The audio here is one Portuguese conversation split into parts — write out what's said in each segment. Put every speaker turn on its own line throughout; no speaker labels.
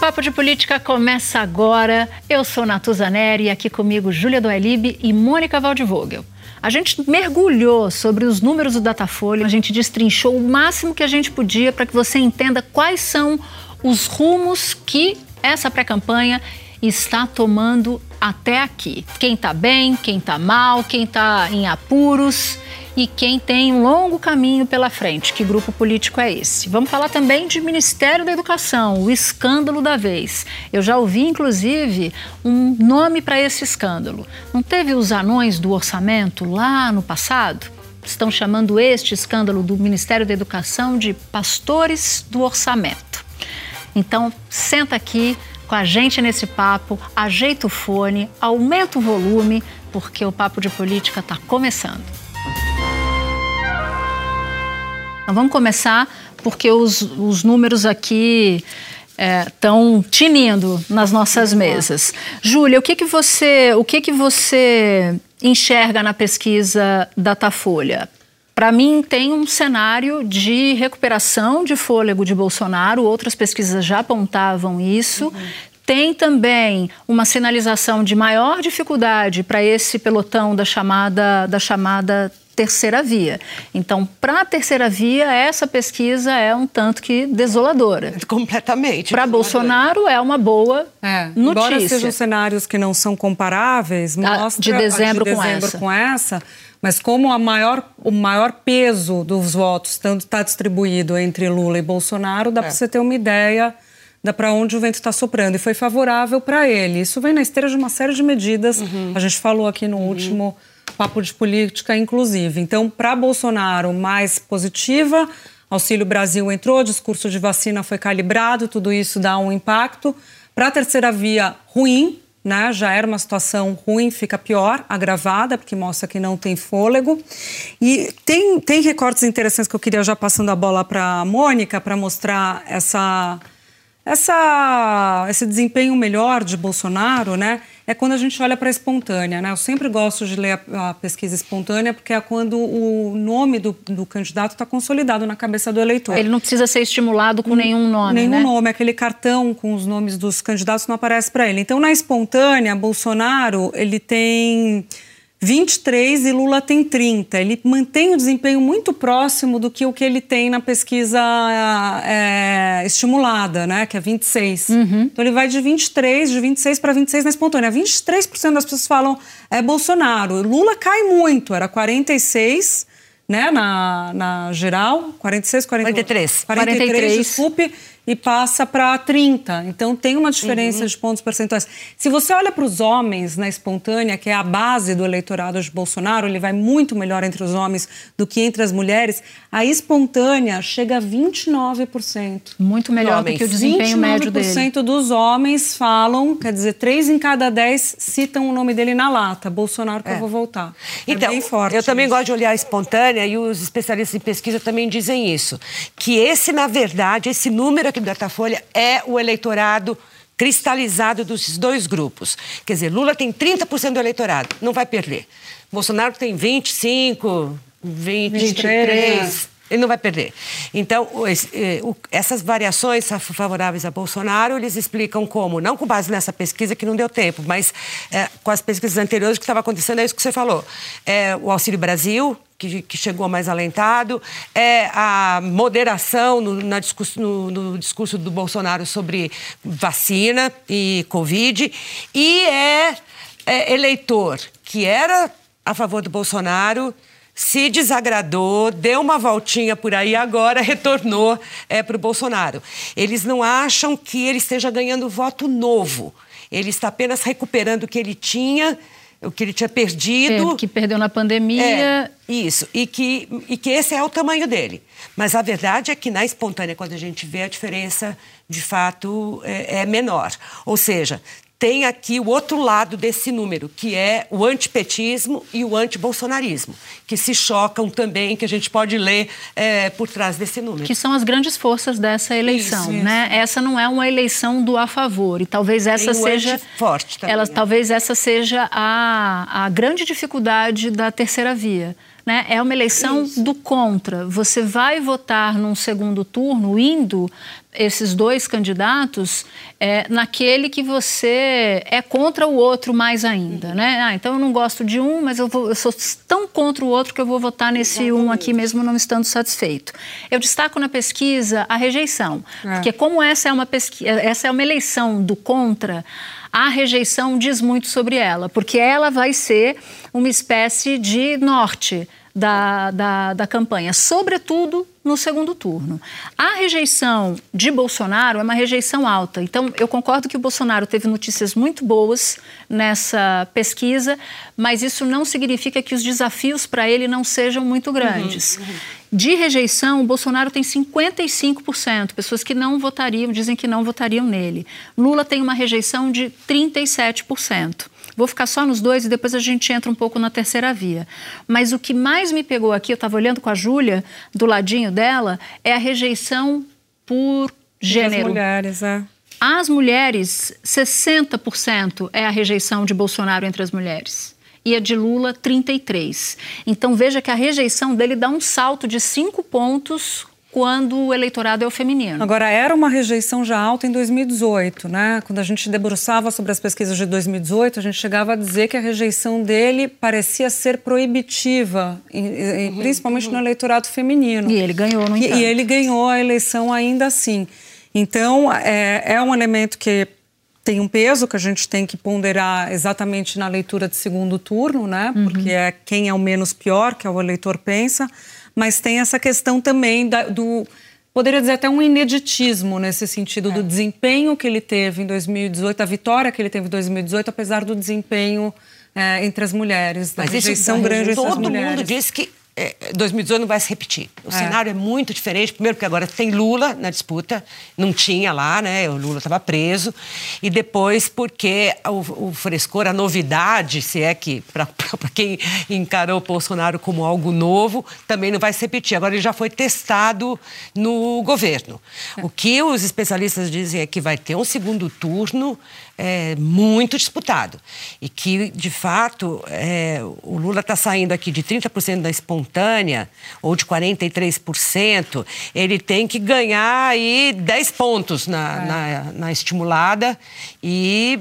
Papo de Política começa agora. Eu sou Natuza Neri e aqui comigo Júlia Doelib e Mônica Waldvogel. A gente mergulhou sobre os números do Datafolha, a gente destrinchou o máximo que a gente podia para que você entenda quais são os rumos que essa pré-campanha está tomando até aqui. Quem está bem, quem está mal, quem está em apuros e quem tem um longo caminho pela frente. Que grupo político é esse? Vamos falar também de Ministério da Educação, o escândalo da vez. Eu já ouvi, inclusive, um nome para esse escândalo. Não teve os anões do orçamento lá no passado? Estão chamando este escândalo do Ministério da Educação de pastores do orçamento. Então, senta aqui com a gente nesse papo, ajeita o fone, aumenta o volume, porque o Papo de Política está começando. Então, vamos começar, porque os, os números aqui estão é, tinindo nas nossas mesas. Júlia, o que, que você, o que, que você enxerga na pesquisa Datafolha? Para mim, tem um cenário de recuperação de fôlego de Bolsonaro, outras pesquisas já apontavam isso. Uhum. Tem também uma sinalização de maior dificuldade para esse pelotão da chamada, da chamada terceira via. Então, para a terceira via, essa pesquisa é um tanto que desoladora.
Completamente.
Para Bolsonaro é uma boa é, notícia.
Embora sejam cenários que não são comparáveis, mostra
de dezembro,
de dezembro com, essa. com essa. Mas como a maior, o maior peso dos votos está distribuído entre Lula e Bolsonaro, dá é. para você ter uma ideia da para onde o vento está soprando. E foi favorável para ele. Isso vem na esteira de uma série de medidas. Uhum. A gente falou aqui no uhum. último papo de política inclusive. Então, para Bolsonaro, mais positiva. Auxílio Brasil entrou, discurso de vacina foi calibrado, tudo isso dá um impacto. Para a terceira via, ruim, né? Já era uma situação ruim, fica pior, agravada, porque mostra que não tem fôlego. E tem, tem recortes interessantes que eu queria já passando a bola para a Mônica, para mostrar essa essa, esse desempenho melhor de Bolsonaro, né, é quando a gente olha para a espontânea. Né? Eu sempre gosto de ler a, a, pesquisa espontânea, porque é quando o nome do, do candidato está consolidado na cabeça do eleitor.
Ele não precisa ser estimulado com nenhum nome,
Nenhum
né?
nome, aquele cartão com os nomes dos candidatos não aparece para ele. Então, na espontânea, Bolsonaro, ele tem 23 e Lula tem 30. Ele mantém o desempenho muito próximo do que o que ele tem na pesquisa é, estimulada, né, que é 26. Uhum. Então ele vai de 23, de 26 para 26 na espontânea. 23% das pessoas falam é Bolsonaro. Lula cai muito, era 46 né, na, na geral, 46, 40,
43.
43, 43, desculpe, e passa para 30. Então tem uma diferença uhum. de pontos percentuais. Se você olha para os homens na espontânea, que é a base do eleitorado de Bolsonaro, ele vai muito melhor entre os homens do que entre as mulheres. A espontânea chega a 29%.
Muito melhor do que o desempenho médio dele.
29% dos homens falam, quer dizer, 3 em cada 10 citam o nome dele na lata. Bolsonaro que é. eu vou voltar.
É então,
bem forte
eu também gosto de olhar a espontânea e os especialistas em pesquisa também dizem isso, que esse na verdade, esse número aqui do Datafolha é o eleitorado cristalizado dos dois grupos. Quer dizer, Lula tem 30% do eleitorado, não vai perder. Bolsonaro tem 25, 23, 23 ele não vai perder. Então, eh, essas variações favoráveis a Bolsonaro, eles explicam como, não com base nessa pesquisa que não deu tempo, mas é, com as pesquisas anteriores, o que estava acontecendo é isso que você falou. É, o Auxílio Brasil, que, que, chegou mais alentado, é a moderação no, na discurso, no, no, discurso do Bolsonaro sobre vacina e Covid, e é, é eleitor que era a favor do Bolsonaro se desagradou, deu uma voltinha por aí, agora retornou é, para o Bolsonaro. Eles não acham que ele esteja ganhando voto novo. Ele está apenas recuperando o que ele tinha o que ele tinha perdido.
É, que perdeu na pandemia.
É, isso, e que, e que esse é o tamanho dele. Mas a verdade é que na espontânea, quando a gente vê a diferença, de fato, é, é menor. Ou seja, tem aqui o outro lado desse número, que é o antipetismo e o antibolsonarismo, que se chocam também, que a gente pode ler é, por trás desse número.
Que são as grandes forças dessa eleição, isso, isso. né? Essa não é uma eleição do a favor, e talvez essa seja
forte também,
ela, talvez essa seja a, a grande dificuldade da terceira via. Né? É uma eleição Isso. do contra. Você vai votar num segundo turno indo esses dois candidatos é, naquele que você é contra o outro mais ainda, uhum. né? Ah, então eu não gosto de um, mas eu, vou, eu sou tão contra o outro que eu vou votar nesse Exatamente. um aqui mesmo não estando satisfeito. Eu destaco na pesquisa a rejeição, é. porque como essa é uma pesquisa, essa é uma eleição do contra, a rejeição diz muito sobre ela, porque ela vai ser uma espécie de norte da, da, da campanha, sobretudo no segundo turno. A rejeição de Bolsonaro é uma rejeição alta. Então, eu concordo que o Bolsonaro teve notícias muito boas nessa pesquisa, mas isso não significa que os desafios para ele não sejam muito grandes. Uhum, uhum. De rejeição, o Bolsonaro tem 55%, pessoas que não votariam, dizem que não votariam nele. Lula tem uma rejeição de 37%. Vou ficar só nos dois e depois a gente entra um pouco na terceira via. Mas o que mais me pegou aqui, eu estava olhando com a Júlia, do ladinho dela, é a rejeição por gênero.
As mulheres, é.
As mulheres, 60% é a rejeição de Bolsonaro entre as mulheres e a de Lula 33. Então veja que a rejeição dele dá um salto de cinco pontos quando o eleitorado é o feminino.
Agora, era uma rejeição já alta em 2018, né? Quando a gente debruçava sobre as pesquisas de 2018, a gente chegava a dizer que a rejeição dele parecia ser proibitiva, e, e, uhum, principalmente uhum. no eleitorado feminino.
E ele ganhou, no
entanto. E, e ele ganhou a eleição ainda assim. Então, é, é um elemento que tem um peso que a gente tem que ponderar exatamente na leitura de segundo turno, né? Uhum. Porque é quem é o menos pior, que é o eleitor pensa mas tem essa questão também da, do poderia dizer até um ineditismo nesse sentido é. do desempenho que ele teve em 2018, a vitória que ele teve em 2018, apesar do desempenho é, entre as mulheres, da Mas rejeição isso, grande entre as mulheres.
Todo mundo diz que 2018 é, não vai se repetir. O é. cenário é muito diferente. Primeiro, porque agora tem Lula na disputa, não tinha lá, né? O Lula estava preso. E depois, porque o, o, frescor, a novidade, se é que, para quem encarou o Bolsonaro como algo novo, também não vai se repetir. Agora ele já foi testado no governo. É. O que os especialistas dizem é que vai ter um segundo turno é, muito disputado. E que, de fato, é, o Lula está saindo aqui de 30% da espontânea ou de 43%, ele tem que ganhar aí 10 pontos na, é. na, na estimulada e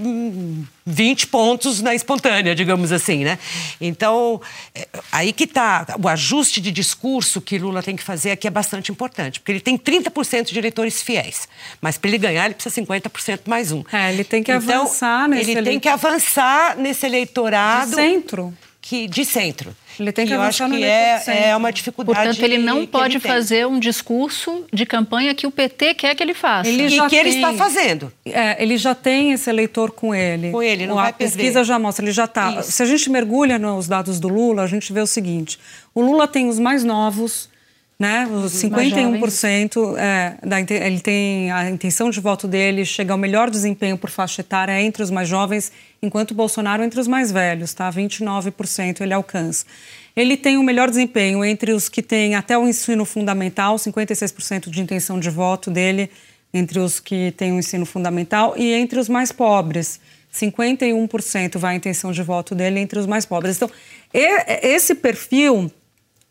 20 pontos na espontânea, digamos assim, né? Então, é, aí que está o ajuste de discurso que Lula tem que fazer aqui é bastante importante, porque ele tem 30% de eleitores fiéis, mas para ele ganhar ele precisa 50% mais um.
É, ele tem que então, avançar nesse
ele tem que avançar nesse eleitorado
de centro,
que de centro.
Ele tem que,
que
eu acho
que é, é uma dificuldade.
Portanto, ele não pode ele fazer um discurso de campanha que o PT quer que ele faça.
Ele e que tem, ele está fazendo.
É, ele já tem esse eleitor com ele.
Com ele, não
a
vai
pesquisa
perder.
já mostra, ele já está. Se a gente mergulha nos dados do Lula, a gente vê o seguinte: o Lula tem os mais novos né? Os 51% é, da, ele tem a intenção de voto dele chega ao melhor desempenho por faixa etária entre os mais jovens, enquanto o Bolsonaro entre os mais velhos, tá? 29% ele alcança. Ele tem o melhor desempenho entre os que têm até o ensino fundamental, 56% de intenção de voto dele entre os que têm o ensino fundamental e entre os mais pobres. 51% vai a intenção de voto dele entre os mais pobres. Então, esse perfil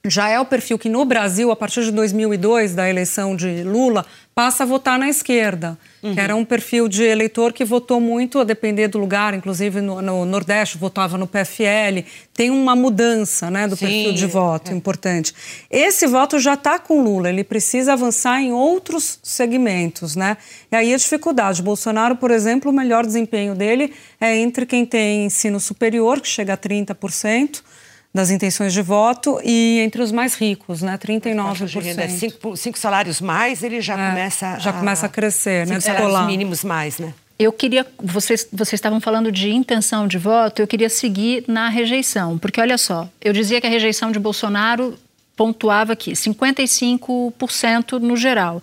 já é o perfil que no Brasil, a partir de 2002, da eleição de Lula, passa a votar na esquerda, uhum. que era um perfil de eleitor que votou muito a depender do lugar, inclusive no, no Nordeste votava no PFL. Tem uma mudança né, do Sim, perfil de voto é. importante. Esse voto já está com Lula, ele precisa avançar em outros segmentos. Né? E aí a dificuldade. Bolsonaro, por exemplo, o melhor desempenho dele é entre quem tem ensino superior, que chega a 30%, das intenções de voto e entre os mais ricos, né, 39%.
Cinco, cinco salários mais, ele já é, começa
já
a,
começa a crescer,
né, salários mínimos mais, né?
Eu queria, vocês, vocês estavam falando de intenção de voto, eu queria seguir na rejeição, porque olha só, eu dizia que a rejeição de Bolsonaro pontuava aqui 55% no geral.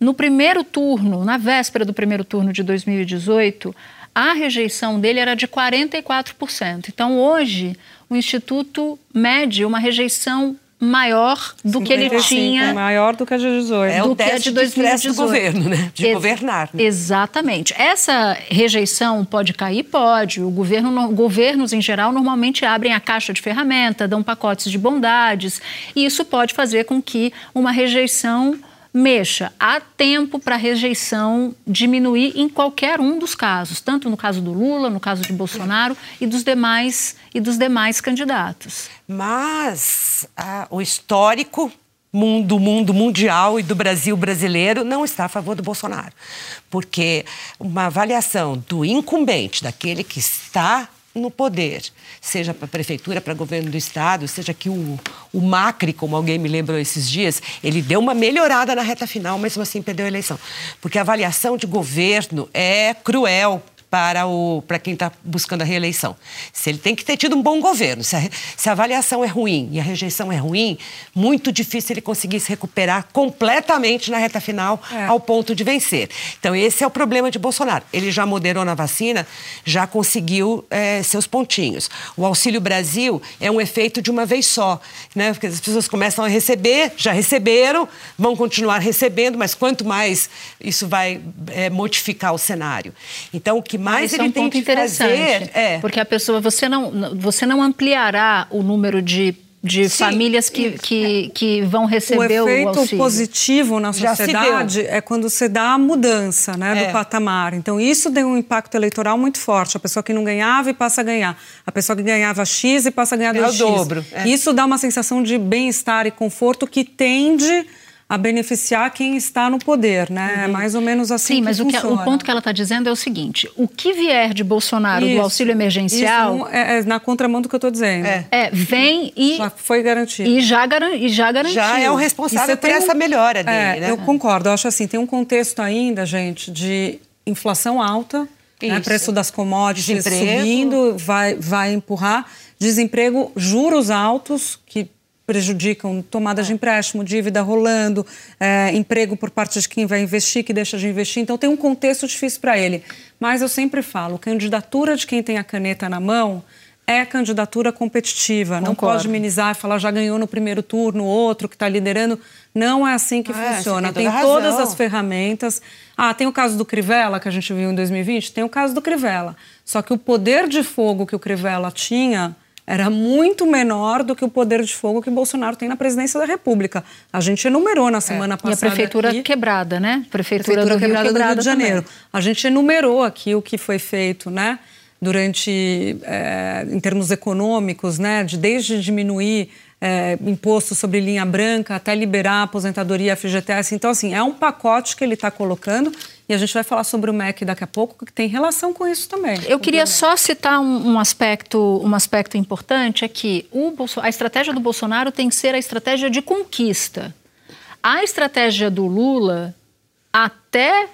No primeiro turno, na véspera do primeiro turno de 2018, a rejeição dele era de 44%. Então, hoje, o Instituto mede uma rejeição maior do que ele tinha.
Maior do que a de 18.
É
do
o
que a
teste
de
de estresse
2018.
do governo, né? De
Ex-
governar. né?
Exatamente. Essa rejeição pode cair? Pode. O governo, no- governos, em geral, normalmente abrem a caixa de ferramenta, dão pacotes de bondades, e isso pode fazer com que uma rejeição mexa. Há tempo para a rejeição diminuir em qualquer um dos casos, tanto no caso do Lula, no caso de Bolsonaro e dos demais e dos demais candidatos.
Mas ah, o histórico mun- do mundo mundial e do Brasil brasileiro não está a favor do Bolsonaro. Porque uma avaliação do incumbente, daquele que está no poder, seja para prefeitura, para governo do estado, seja que o, o Macri, como alguém me lembrou esses dias, ele deu uma melhorada na reta final, mesmo assim perdeu a eleição. Porque a avaliação de governo é cruel para, o, para quem está buscando a reeleição. Se ele tem que ter tido um bom governo, se a, se a avaliação é ruim e a rejeição é ruim, muito difícil ele conseguir se recuperar completamente na reta final
É.
ao ponto de vencer. Então, esse é o problema de Bolsonaro. Ele já moderou na vacina, já conseguiu eh, seus pontinhos. O Auxílio Brasil é um efeito de uma vez só, né? Porque as pessoas começam a receber, já receberam, vão continuar recebendo, mas quanto mais isso vai eh, modificar o cenário. Então, o que mais
Esse
ele
é um
tem
ponto interessante,
fazer é
porque a pessoa você não você não ampliará o número de, de
Sim,
famílias que, que, que vão
O
receber o,
efeito
auxílio.
positivo na sociedade é quando você dá a mudança né,
É.
do patamar. Então, isso deu um impacto eleitoral muito forte. A pessoa que não ganhava e passa a ganhar. A pessoa que ganhava X e passa a ganhar
Ganha o
2X.
dobro, é.
Isso dá uma sensação de bem-estar e conforto que tende a beneficiar quem está no poder. Né? É mais ou menos assim
Sim,
que
mas o, que, o
funciona.
ponto que ela está dizendo é o seguinte: o que vier de Bolsonaro do
Isso,
auxílio emergencial
Isso é, é na contramão do que eu estou dizendo.
É.
é, vem e
Já foi garantido.
e já, garan, e já garantiu.
já é o
E
responsável
você
por
tem
essa
um-
melhora dele,
É,
né?
Eu concordo. Eu acho assim, tem um contexto ainda, gente, de inflação alta, né, preço das commodities
Desemprego.
subindo, vai, vai empurrar. Desemprego, juros altos, que prejudicam tomada de empréstimo, dívida rolando, é, emprego por parte de quem vai investir, que deixa de investir. Então, tem um contexto difícil para ele. Mas eu sempre falo, candidatura de quem tem a caneta na mão é candidatura competitiva. Não
Concordo.
pode minimizar e falar já ganhou no primeiro turno, outro que está liderando. Não é assim que
Ah, é,
funciona.
tem
Tem
toda
todas
razão.
as ferramentas. Ah, tem o caso do Crivella, que a gente viu em 2020? Tem o caso do Crivella. Só que o poder de fogo que o Crivella tinha era muito menor do que o poder de fogo que Bolsonaro tem na presidência da República. A gente enumerou na semana
É. E a
passada.
prefeitura
aqui,
quebrada, né? Prefeitura,
Prefeitura
do Rio
quebrada,
quebrada
do Rio de Janeiro.
também.
A gente enumerou aqui o que foi feito, né? Durante, eh, em termos econômicos, né? De, desde diminuir eh, imposto sobre linha branca até liberar a aposentadoria FGTS. Então, assim, é um pacote que ele está colocando e a gente vai falar sobre o MEC daqui a pouco, que tem relação com isso também.
Eu queria só citar um, um aspecto, um aspecto importante, é que o Bolso- a estratégia do Bolsonaro tem que ser a estratégia de conquista. A estratégia do Lula, até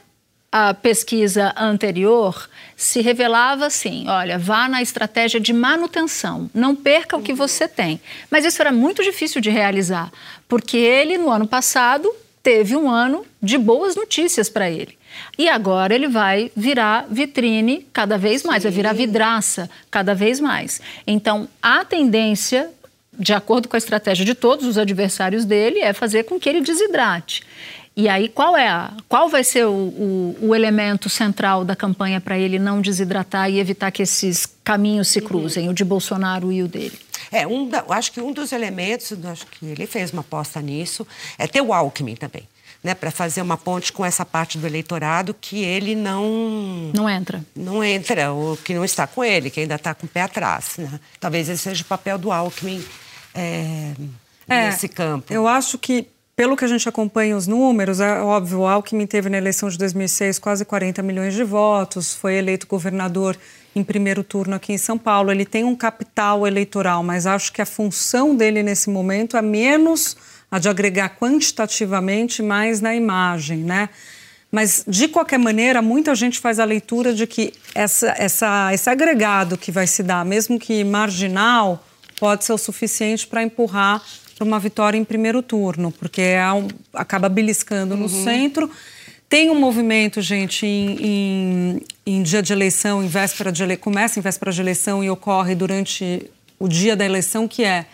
a pesquisa anterior, se revelava assim: olha, vá na estratégia de manutenção, não perca o que você tem. Mas isso era muito difícil de realizar, porque ele, no ano passado, teve um ano de boas notícias para ele. E agora ele vai virar vitrine cada vez mais, vai virar vidraça cada vez mais. Então, a tendência, de acordo com a estratégia de todos os adversários dele, é fazer com que ele desidrate. E aí, qual é a, qual vai ser o, o, o elemento central da campanha para ele não desidratar e evitar que esses caminhos se cruzem, o de Bolsonaro e o dele?
É, um da- acho que um dos elementos, acho que ele fez uma aposta nisso, é ter o Alckmin também, né, para fazer uma ponte com essa parte do eleitorado que ele não
Não entra.
não entra, ou que não está com ele, que ainda está com o pé atrás. Né? Talvez esse seja o papel do Alckmin é, nesse campo.
Eu acho que, pelo que a gente acompanha os números, é óbvio, o Alckmin teve na eleição de 2006 quase 40 milhões de votos, foi eleito governador em primeiro turno aqui em São Paulo. Ele tem um capital eleitoral, mas acho que a função dele nesse momento é menos a de agregar quantitativamente, mais na imagem, né? Mas, de qualquer maneira, muita gente faz a leitura de que essa, essa, esse agregado que vai se dar, mesmo que marginal, pode ser o suficiente para empurrar para uma vitória em primeiro turno, porque é um- acaba beliscando no centro. Tem um movimento, gente, em, em, em dia de eleição, em véspera de eleição, começa em véspera de eleição e ocorre durante o dia da eleição, que é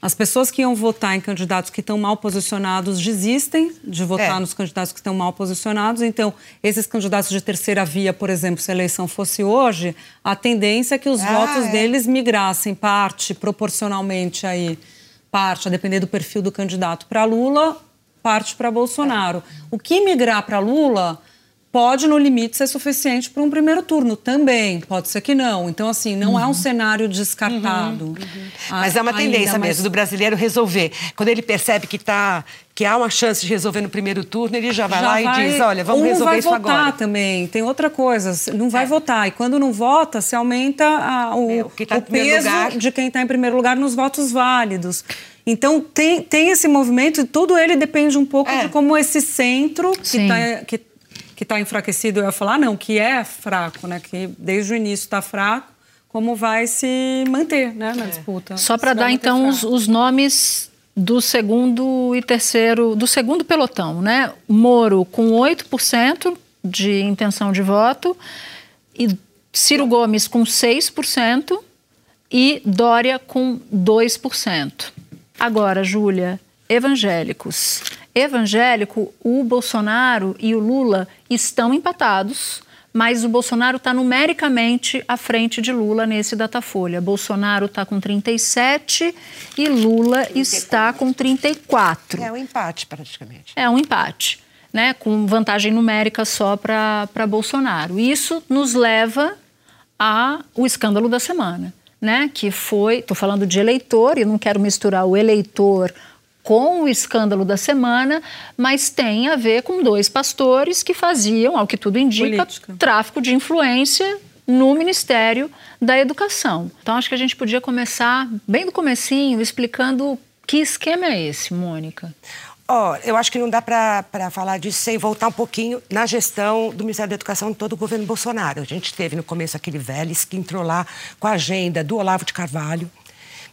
as pessoas que iam votar em candidatos que estão mal posicionados desistem de votar é. nos candidatos que estão mal posicionados. Então, esses candidatos de terceira via, por exemplo, se a eleição fosse hoje, a tendência é que os ah, votos é. deles migrassem parte, proporcionalmente aí, parte, a depender do perfil do candidato, para Lula, parte para Bolsonaro. É. O que migrar para Lula pode, no limite, ser suficiente para um primeiro turno também. Pode ser que não. Então, assim, não uhum. é um uhum. cenário descartado. Uhum. Uhum.
Mas é uma tendência mesmo do brasileiro resolver. Quando ele percebe que está que há uma chance de resolver no primeiro turno, ele já vai já lá vai... e diz, olha, vamos resolver isso agora.
não vai votar também. Tem outra coisa, não vai é. votar. E quando não vota, se aumenta a, o, é, o, tá o peso lugar. de quem está em primeiro lugar nos votos válidos. Então, tem, tem esse movimento e tudo ele depende um pouco é. de como esse centro que está que está enfraquecido, eu ia falar, não, que é fraco, né? Que desde o início está fraco, como vai se manter né, na é. disputa.
Só para dar, então, os, os, nomes do segundo e terceiro, do segundo pelotão, né? Moro com 8% de intenção de voto, e Ciro Gomes com 6% e Dória com 2%. Agora, Júlia, evangélicos evangélico, o Bolsonaro e o Lula estão empatados, mas o Bolsonaro está numericamente à frente de Lula nesse Datafolha. Bolsonaro está com 37 e Lula 34. está com 34.
É um empate, praticamente.
É um empate, né? com vantagem numérica só para Bolsonaro. Isso nos leva ao escândalo da semana. Né, que foi, estou falando de eleitor, e não quero misturar o eleitor com o escândalo da semana, mas tem a ver com dois pastores que faziam, ao que tudo indica, Política. tráfico de influência no Ministério da Educação. Então acho que a gente podia começar bem do comecinho explicando que esquema é esse, Mônica.
Oh, eu acho que não dá para falar disso sem voltar um pouquinho na gestão do Ministério da Educação de todo o governo Bolsonaro. A gente teve no começo aquele Vélez que entrou lá com a agenda do Olavo de Carvalho,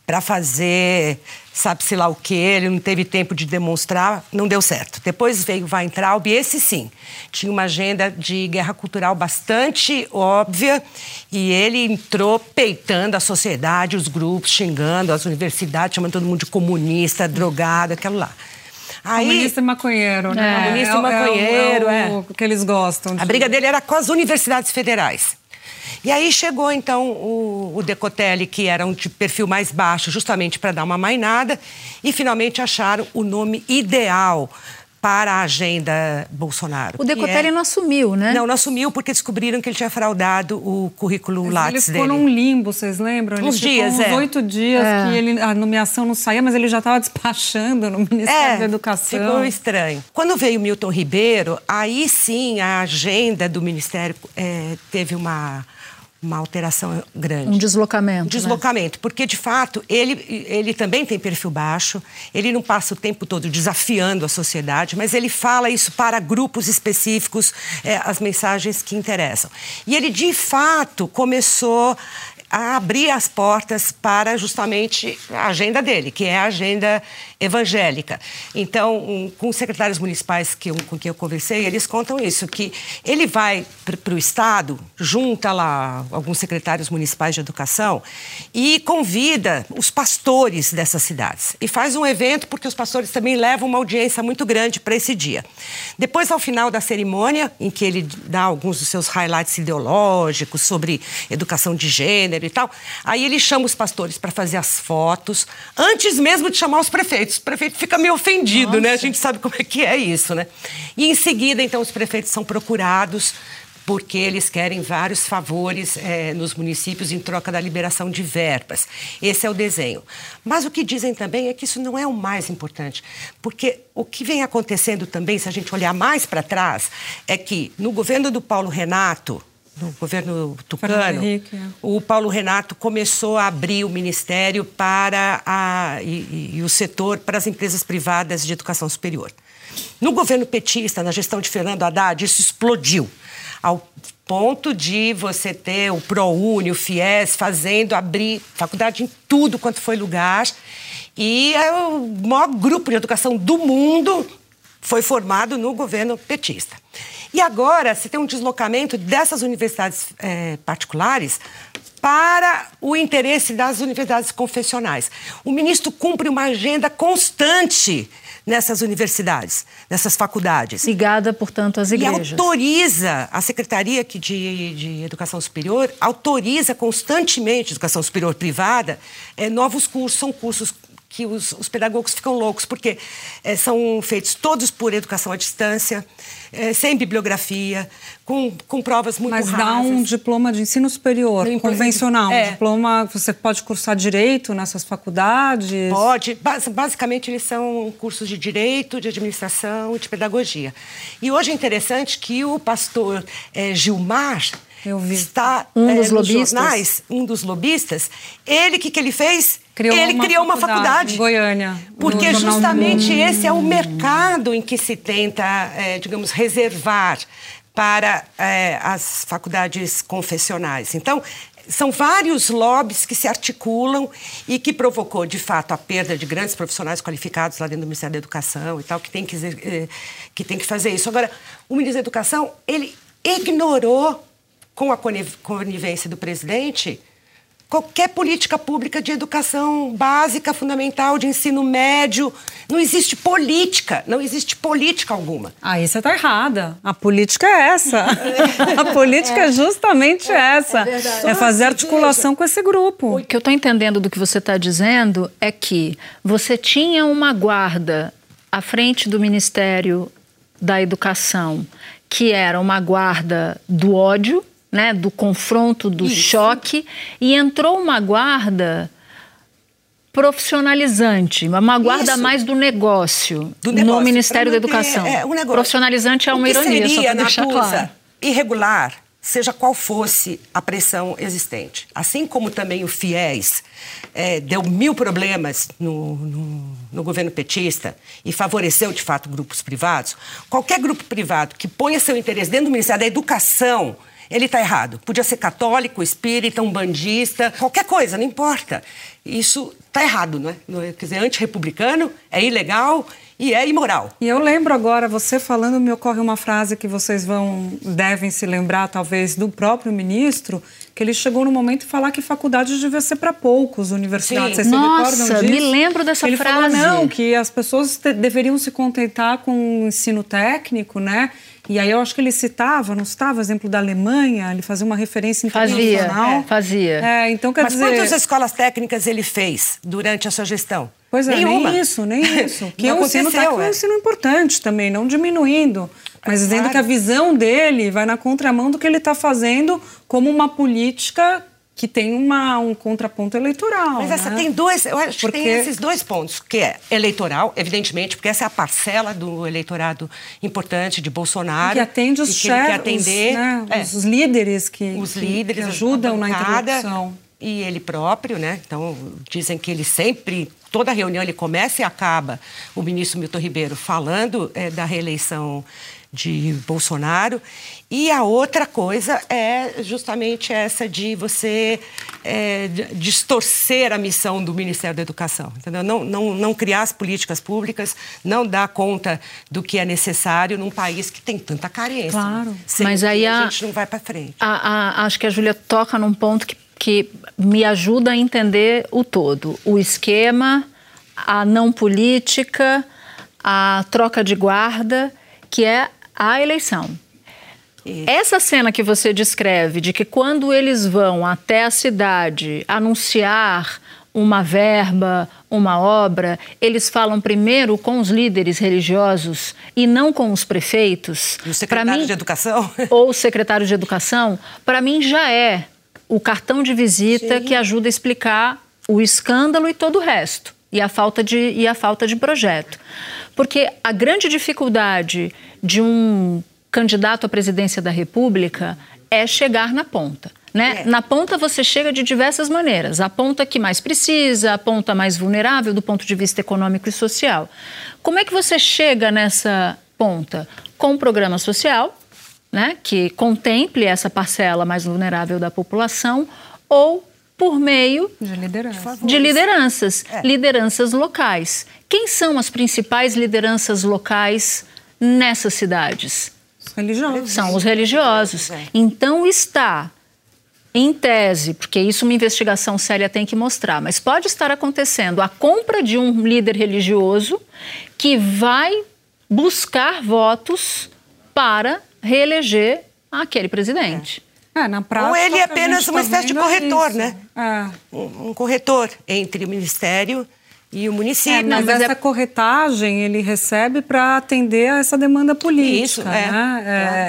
para fazer sabe-se lá o que, ele não teve tempo de demonstrar, não deu certo. Depois veio Weintraub, e esse sim, tinha uma agenda de guerra cultural bastante óbvia, e ele entrou peitando a sociedade, os grupos, xingando as universidades, chamando todo mundo de comunista, drogado, aquilo lá.
Aí, comunista e maconheiro, né?
É, comunista e maconheiro, é,
é, o, é. o que eles gostam.
De... A briga dele era com as universidades federais. E aí chegou então o, o Decotelli, que era um de perfil mais baixo, justamente para dar uma mainada, e finalmente acharam o nome ideal para a agenda Bolsonaro.
O Decotelli é... não assumiu, né?
Não, não assumiu porque descobriram que ele tinha fraudado o currículo mas Lattes
ele ficou
dele.
num limbo, vocês lembram?
Uns dias,
uns
é.
oito dias é. que ele, a nomeação não saía, mas ele já estava despachando no Ministério é, da Educação.
ficou estranho. Quando veio Milton Ribeiro, aí sim a agenda do Ministério é, teve uma uma alteração grande.
Um deslocamento. Um né?
deslocamento, né? porque de fato ele, ele também tem perfil baixo, ele não passa o tempo todo desafiando a sociedade, mas ele fala isso para grupos específicos, é, as mensagens que interessam. E ele de fato começou a abrir as portas para justamente a agenda dele, que é a agenda evangélica. Então, um, com os secretários municipais que eu, com quem eu conversei, eles contam isso, que ele vai para o Estado, junta lá alguns secretários municipais de educação e convida os pastores dessas cidades. E faz um evento, porque os pastores também levam uma audiência muito grande para esse dia. Depois, ao final da cerimônia, em que ele dá alguns dos seus highlights ideológicos sobre educação de gênero e tal, aí ele chama os pastores para fazer as fotos, antes mesmo de chamar os prefeitos prefeitos. O prefeito fica meio ofendido, Nossa. né? A gente sabe como é que é isso, né? E em seguida, então, os prefeitos são procurados porque eles querem vários favores é, nos municípios em troca da liberação de verbas. Esse é o desenho. Mas o que dizem também é que isso não é o mais importante, porque o que vem acontecendo também, se a gente olhar mais para trás, é que no governo do Paulo Renato, no governo tucano, é. o Paulo Renato começou a abrir o ministério para a, e, e, o setor para as empresas privadas de educação superior. No governo petista, na gestão de Fernando Haddad, isso explodiu ao ponto de você ter o ProUni, o FIES, fazendo abrir faculdade em tudo quanto foi lugar. E é o maior grupo de educação do mundo foi formado no governo petista. E agora se tem um deslocamento dessas universidades é, particulares para o interesse das universidades confessionais. O ministro cumpre uma agenda constante nessas universidades, nessas faculdades.
Ligada, portanto, às igrejas.
E autoriza, a Secretaria de, de Educação Superior autoriza constantemente, educação superior privada, é, novos cursos, são cursos que os, os pedagogos ficam loucos, porque é, são feitos todos por educação à distância, é, sem bibliografia, com, com provas muito
Mas
rasas.
dá um diploma de ensino superior,
Não,
convencional.
é.
Um diploma, você pode cursar direito nessas faculdades?
Pode. Bas- Basicamente, eles são cursos de direito, de administração e de pedagogia. E hoje é interessante que o pastor eh, Gilmar. Está
Um
eh,
dos lobistas.
jornais, um dos lobistas. Ele, o que, que ele fez?
Criou
ele
uma
criou uma
faculdade em Goiânia,
Porque justamente esse é o mercado em que se tenta, eh, digamos, reservar para eh, as faculdades confessionais. Então, são vários lobbies que se articulam e que provocou, de fato, a perda de grandes profissionais qualificados lá dentro do Ministério da Educação e tal, que tem que, eh, que, tem que fazer isso. Agora, o ministro da Educação, ele ignorou, com a coniv- conivência do presidente, qualquer política pública de educação básica, fundamental, de ensino médio. Não existe política, não existe política alguma.
Aí você está errada. A política é essa. a política é, justamente essa. É, fazer articulação com esse grupo.
O que eu estou entendendo do que você está dizendo é que você tinha uma guarda à frente do Ministério da Educação, que era uma guarda do ódio, né, do confronto, do choque, e entrou uma guarda profissionalizante, uma guarda
Isso.
mais do negócio,
Do negócio,
no Ministério da Educação.
É, um negócio.
Profissionalizante é uma
O que
ironia, só para deixar claro.
irregular, seja qual fosse a pressão existente. Assim como também o FIES eh, deu mil problemas no, no- no governo petista e favoreceu, de fato, grupos privados, qualquer grupo privado que ponha seu interesse dentro do Ministério da Educação, ele está errado. Podia ser católico, espírita, umbandista, qualquer coisa, não importa. Isso está errado, não é? Não é? Quer dizer, antirrepublicano, é ilegal e é imoral.
E eu lembro agora, você falando, me ocorre uma frase que vocês vão devem se lembrar, talvez, do próprio ministro, que ele chegou no momento de falar que faculdade devia ser para poucos, universidades.
Sim.
Vocês se
Nossa,
recordam disso?
me lembro dessa
ele
frase.
falou, não, que as pessoas deveriam se contentar com o ensino técnico, né? E aí eu acho que ele citava, não citava, exemplo da Alemanha, ele fazia uma referência
Fazia,
internacional.
é, fazia.
É, então quer
Mas
dizer...
quantas escolas técnicas ele fez durante a sua gestão?
Pois é,
Nenhuma.
nem isso, nem isso. Que
Não
o ensino
aconteceu,
técnico é um
é.
ensino importante também, não diminuindo. Mas dizendo
claro.
que a visão dele vai na contramão do que ele está fazendo como uma política que tem uma, um contraponto eleitoral.
Mas essa
né?
tem dois, eu acho
Porque-
que tem esses dois pontos, que é eleitoral, evidentemente, porque essa é a parcela do eleitorado importante de Bolsonaro.
que atende os chefes,
atender
né,
é,
os líderes que,
os
que-
líderes,
que ajudam na interlocução.
E ele próprio, né? Então, dizem que ele sempre, toda reunião, ele começa e acaba, o ministro Milton Ribeiro, falando eh, da reeleição de Bolsonaro. E a outra coisa é justamente essa de você de- distorcer a missão do Ministério da Educação. Entendeu? Não, não, não criar as políticas públicas, não dar conta do que é necessário num país que tem tanta carência.
Claro.
Sem
Mas aí
a
a-
gente não vai para frente.
A- a- acho que a Júlia toca num ponto que, que me ajuda a entender o todo. O esquema, a não política, a troca de guarda, que é a eleição. Essa cena que você descreve, de que quando eles vão até a cidade anunciar uma verba, uma obra, eles falam primeiro com os líderes religiosos e não com os prefeitos.
E o secretário
mim-
de Educação?
ou o secretário de Educação, para mim já é o cartão de visita que ajuda a explicar o escândalo e todo o resto. E a falta de, e a falta de projeto. Porque a grande dificuldade de um candidato à presidência da República é chegar na ponta. Né?
É.
Na ponta você chega de diversas maneiras. A ponta que mais precisa, a ponta mais vulnerável do ponto de vista econômico e social. Como é que você chega nessa ponta? Com um programa social, né, que contemple essa parcela mais vulnerável da população, ou por meio
De liderança.
de lideranças,
É.
lideranças locais. Quem são as principais lideranças locais nessas cidades?
Os religiosos.
São os religiosos.
É.
Então está em tese, porque isso uma investigação séria tem que mostrar, mas pode estar acontecendo a compra de um líder religioso que vai buscar votos para reeleger aquele presidente.
É, na prática,
Ou ele é apenas uma
tá
espécie de
é
corretor,
isso.
né?
É.
Um, um corretor entre o Ministério e o município.
É, mas,
mas
essa
é-
corretagem ele recebe para atender a essa demanda política.
Isso, é.
né?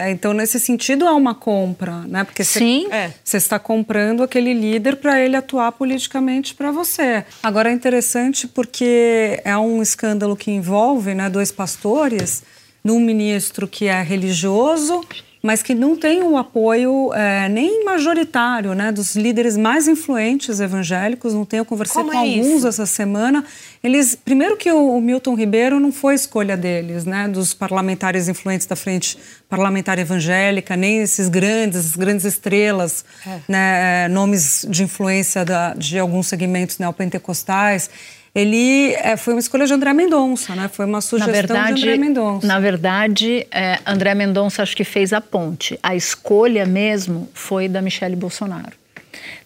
É, Então, nesse sentido, há uma compra, né? Porque você-
Sim.
É.
você está comprando aquele líder para ele atuar politicamente para você. Agora, é interessante porque é um escândalo que envolve né, dois pastores, num ministro que é religioso mas que não tem o apoio é, nem majoritário né, dos líderes mais influentes evangélicos. Não tem, eu conversei
Como
com
é
alguns
isso?
essa semana. Eles, primeiro que o, o Milton Ribeiro não foi escolha deles, né, dos parlamentares influentes da frente parlamentar evangélica, nem esses grandes, grandes estrelas, né, nomes de influência da, de alguns segmentos neopentecostais. Ele é, foi uma escolha de André Mendonça, né? Foi uma sugestão
verdade,
de André Mendonça.
na verdade é, André Mendonça acho que fez a ponte. A escolha mesmo foi da Michele Bolsonaro.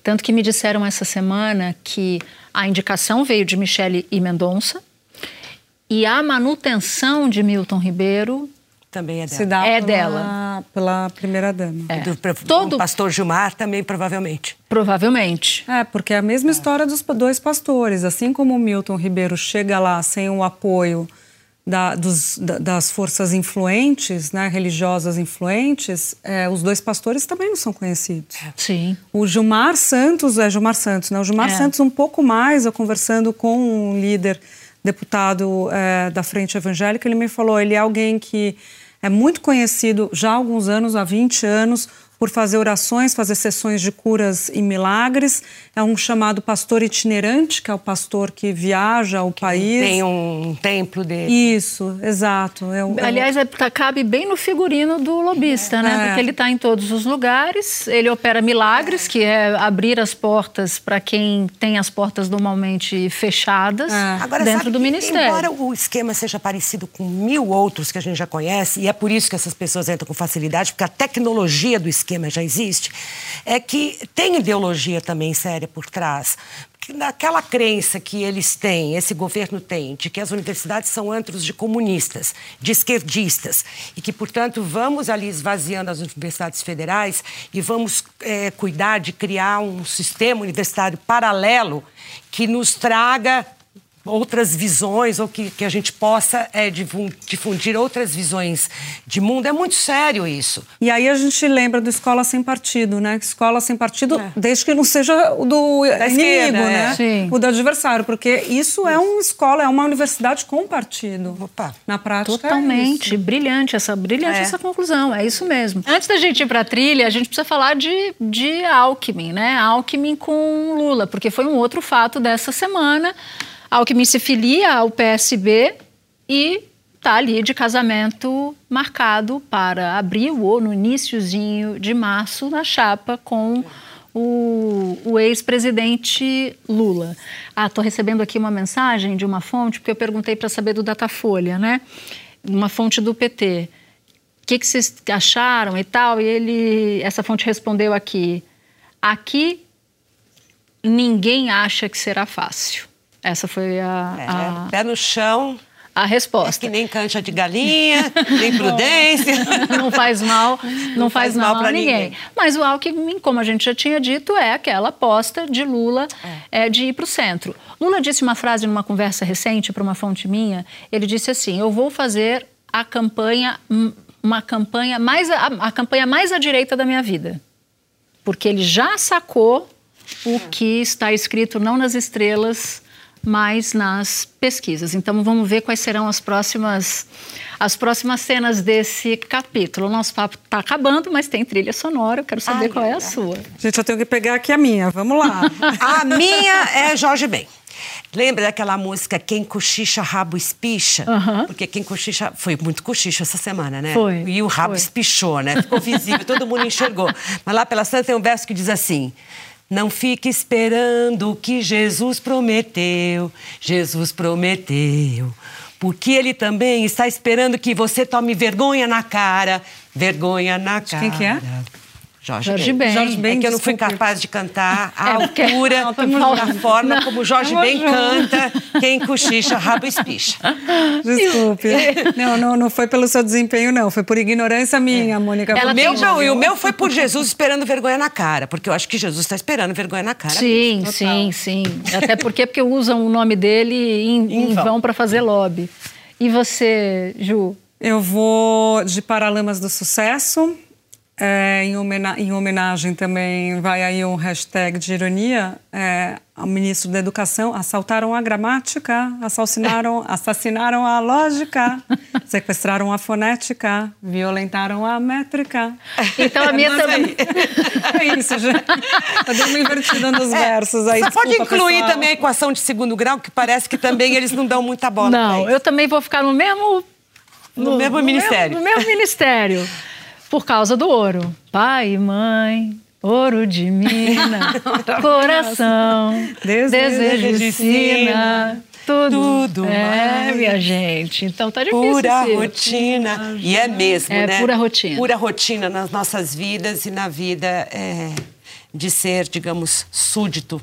Tanto que me disseram essa semana que a indicação veio de Michele e Mendonça e a manutenção de Milton Ribeiro
Também é dela.
Se dá
É
pela,
dela.
pela primeira dama.
É.
Do, pro-
Todo-
o pastor Gilmar também, provavelmente.
provavelmente.
É, porque é a mesma história dos dois pastores. Assim como o Milton Ribeiro chega lá sem o apoio da- dos- da- das forças influentes, né, religiosas influentes, é, os dois pastores também não são conhecidos.
Sim.
O Gilmar Santos, é Gilmar Santos, né? O Gilmar
É.
Santos, um pouco mais, eu conversando com um líder deputado é, da Frente Evangélica, ele me falou, ele é alguém que é muito conhecido já há alguns anos, há 20 anos, por fazer orações, fazer sessões de curas e milagres. É um chamado pastor itinerante, que é o pastor que viaja o país.
Tem um templo dele.
Isso, exato. É o- é
Aliás, é, tá- cabe bem no figurino do lobista, né?
É.
Porque ele está em todos os lugares, ele opera milagres, que é abrir as portas para quem tem as portas normalmente fechadas
Agora,
dentro
sabe
do
que,
ministério.
Embora o esquema seja parecido com mil outros que a gente já conhece, e é por isso que essas pessoas entram com facilidade, porque a tecnologia do esquema já existe, é que tem ideologia também séria por trás. Naquela crença que eles têm, esse governo tem, de que as universidades são antros de comunistas, de esquerdistas, e que, portanto, vamos ali esvaziando as universidades federais e vamos eh, cuidar de criar um sistema universitário paralelo que nos traga outras visões ou que, que a gente possa é, difu- difundir outras visões de mundo. É muito sério isso.
E aí a gente lembra do Escola Sem Partido, né? Escola Sem Partido,
É.
desde que não seja o do inimigo,
esquerda, é.
né?
Sim.
O do adversário, porque isso é uma escola, é uma universidade com partido.
Opa.
Na prática
Totalmente,
é isso.
brilhante essa brilhante
É.
essa conclusão, é isso mesmo. Antes da gente ir para a trilha, a gente precisa falar de, de Alckmin, né? Alckmin com Lula, porque foi um outro fato dessa semana. Alckmin se filia ao PSB e está ali de casamento marcado para abril ou no iníciozinho de março na chapa com o, o ex-presidente Lula. Ah, estou recebendo aqui uma mensagem de uma fonte, porque eu perguntei para saber do Datafolha, né? Uma fonte do PT. O que, que vocês acharam e tal? E ele, essa fonte respondeu aqui: aqui ninguém acha que será fácil. Essa foi a,
É,
a,
Pé no chão,
a
é
resposta.
que nem cancha de galinha, nem prudência.
não faz mal, não, faz, mal,
pra
a ninguém. Mas o Alckmin, como a gente já tinha dito, é aquela aposta de Lula é, de ir para o centro. Lula disse uma frase numa conversa recente para uma fonte minha. Ele disse assim: "Eu vou fazer a campanha, uma campanha mais a, a campanha mais à direita da minha vida, porque ele já sacou o que está escrito não nas estrelas, mas nas pesquisas. Então vamos ver quais serão as próximas as próximas cenas desse capítulo. O nosso papo está acabando, mas tem trilha sonora. Eu quero saber
Ai,
qual é a sua.
Gente, eu tenho que pegar aqui a minha. Vamos lá.
A minha é Jorge Ben. Lembra daquela música Quem Cochicha, Rabo Espicha?
Aham.
Porque quem cochicha... Foi muito cochicho essa semana, né?
Foi,
E o rabo
foi.
espichou, né? Ficou visível, todo mundo enxergou. Mas lá pela Santa tem um verso que diz assim... Não fique esperando o que Jesus prometeu. Jesus prometeu. Porque ele também está esperando que você tome vergonha na cara vergonha na cara.
Quem que é?
Jorge,
Jorge
Ben.
Jorge Ben,
É que eu não fui capaz de cantar a
É, porque-
altura
Não,
e
tamo
a
junto.
forma como Jorge Ben
junto.
canta, quem cochicha, rabo espicha.
Desculpe. não, não, não foi pelo seu desempenho, não. Foi por ignorância minha, Mônica.
Ela
O meu, não, e o meu foi por Jesus esperando vergonha na cara, porque eu acho que Jesus está esperando vergonha na cara.
Sim,
Total.
sim, sim. Até porque, porque usam o nome dele em,
Em
em
vão.
vão para fazer lobby. E você, Ju?
Eu vou de Paralamas do Sucesso. É, em, homena- em homenagem também vai aí um hashtag de ironia é, ao ministro da Educação. Assaltaram a gramática, assassinaram, assassinaram a lógica, sequestraram a fonética, violentaram a métrica.
Então a minha também.
É isso, gente. Eu dei uma invertida nos versos aí.
Você pode incluir
pessoal.
também a equação de segundo grau, que parece que também eles não dão muita bola.
Não, eu também vou ficar no mesmo.
No mesmo ministério.
No mesmo ministério. Por causa do ouro. Pai e mãe, ouro de mina, coração,
Desejo
desejo
de
sina. Tudo,
tudo
é,
mais.
minha gente. Então tá difícil.
Pura rotina. E é mesmo,
É
né?
pura rotina.
Pura rotina nas nossas vidas e na vida é, de ser, digamos, súdito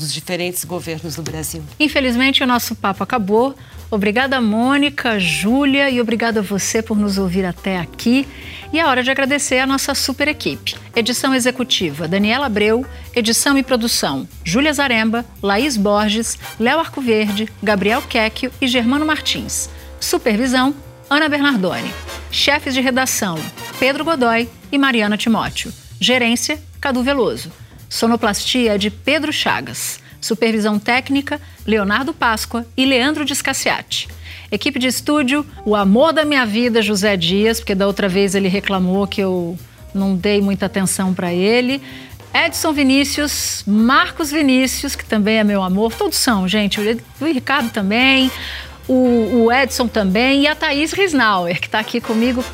dos diferentes governos do Brasil.
Infelizmente, o nosso papo acabou. Obrigada, Mônica, Júlia, e obrigada a você por nos ouvir até aqui. E é hora de agradecer a nossa super equipe. Edição executiva, Daniela Abreu. Edição e produção, Júlia Zaremba, Laís Borges, Léo Arcoverde, Gabriel Quecchio e Germano Martins. Supervisão, Ana Bernardoni. Chefes de redação, Pedro Godoy e Mariana Timóteo. Gerência, Cadu Veloso. Sonoplastia de Pedro Chagas. Supervisão técnica, Leonardo Páscoa e Leandro Descaciati. Equipe de estúdio, o amor da minha vida, José Dias, porque da outra vez ele reclamou que eu não dei muita atenção para ele. Edson Vinícius, Marcos Vinícius, que também é meu amor, todos são, gente. O Ricardo também, o Edson também e a Thaís Risnauer, que está aqui comigo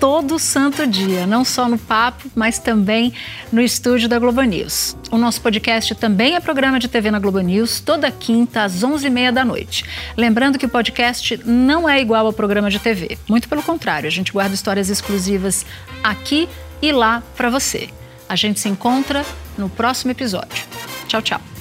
todo santo dia, não só no papo, mas também no estúdio da Globo News. O nosso podcast também é programa de TV na Globo News, toda quinta às 11h30 da noite. Lembrando que o podcast não é igual ao programa de TV, muito pelo contrário, a gente guarda histórias exclusivas aqui e lá para você. A gente se encontra no próximo episódio. Tchau, tchau.